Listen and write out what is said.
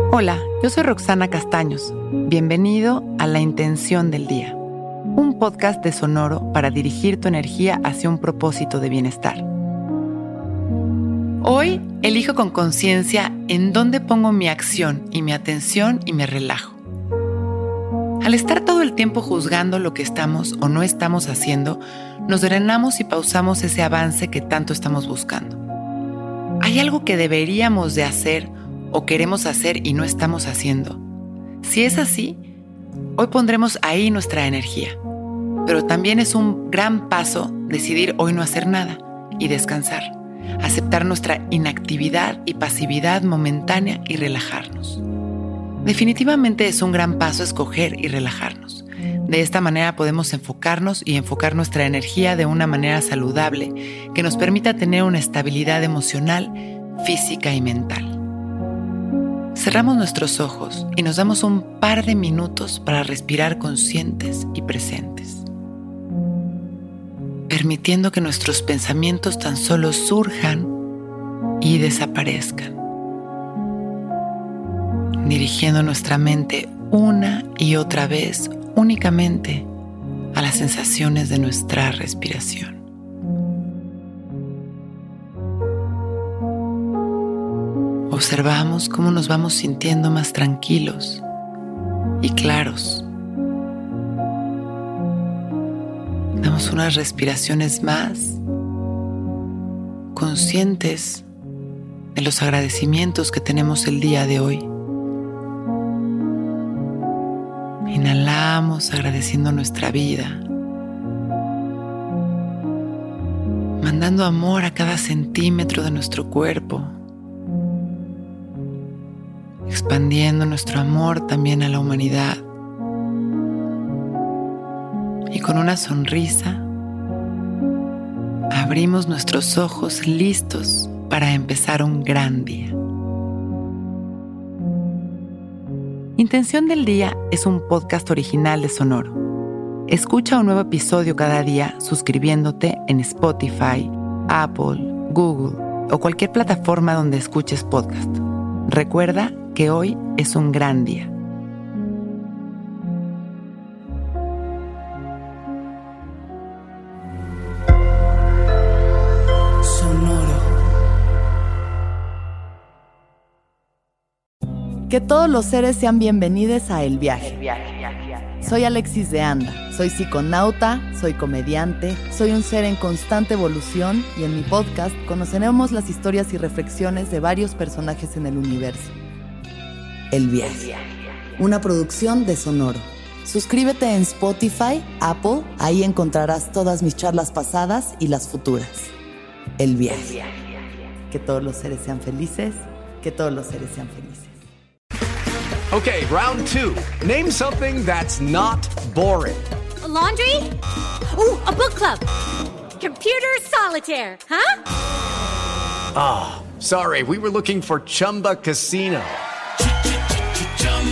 Hola, yo soy Roxana Castaños. Bienvenido a La Intención del Día, un podcast de Sonoro para dirigir tu energía hacia un propósito de bienestar. Hoy elijo con conciencia en dónde pongo mi acción y mi atención y me relajo. Al estar todo el tiempo juzgando lo que estamos o no estamos haciendo, nos drenamos y pausamos ese avance que tanto estamos buscando. ¿Hay algo que deberíamos de hacer o queremos hacer y no estamos haciendo? Si es así, hoy pondremos ahí nuestra energía. Pero también es un gran paso decidir hoy no hacer nada y descansar, aceptar nuestra inactividad y pasividad momentánea y relajarnos. Definitivamente es un gran paso escoger y relajarnos. De esta manera podemos enfocarnos y enfocar nuestra energía de una manera saludable que nos permita tener una estabilidad emocional, física y mental. Cerramos nuestros ojos y nos damos un par de minutos para respirar conscientes y presentes, permitiendo que nuestros pensamientos tan solo surjan y desaparezcan dirigiendo nuestra mente una y otra vez únicamente a las sensaciones de nuestra respiración. Observamos cómo nos vamos sintiendo más tranquilos y claros. Damos unas respiraciones más conscientes de los agradecimientos que tenemos el día de hoy. Inhalamos agradeciendo nuestra vida, mandando amor a cada centímetro de nuestro cuerpo, expandiendo nuestro amor también a la humanidad. Y con una sonrisa, abrimos nuestros ojos listos para empezar un gran día. Intención del Día es un podcast original de Sonoro. Escucha un nuevo episodio cada día suscribiéndote en Spotify, Apple, Google o cualquier plataforma donde escuches podcast. Recuerda que hoy es un gran día. Que todos los seres sean bienvenidos a El Viaje. Soy Alexis de Anda, soy psiconauta, soy comediante, soy un ser en constante evolución y en mi podcast conoceremos las historias y reflexiones de varios personajes en el universo. El Viaje, una producción de Sonoro. Suscríbete en Spotify, Apple, ahí encontrarás todas mis charlas pasadas y las futuras. El Viaje. Que todos los seres sean felices, que todos los seres sean felices. Okay, round two. Name something that's not boring. A laundry? Ooh, a book club. Computer solitaire, huh? Ah, oh, sorry, we were looking for Chumba Casino.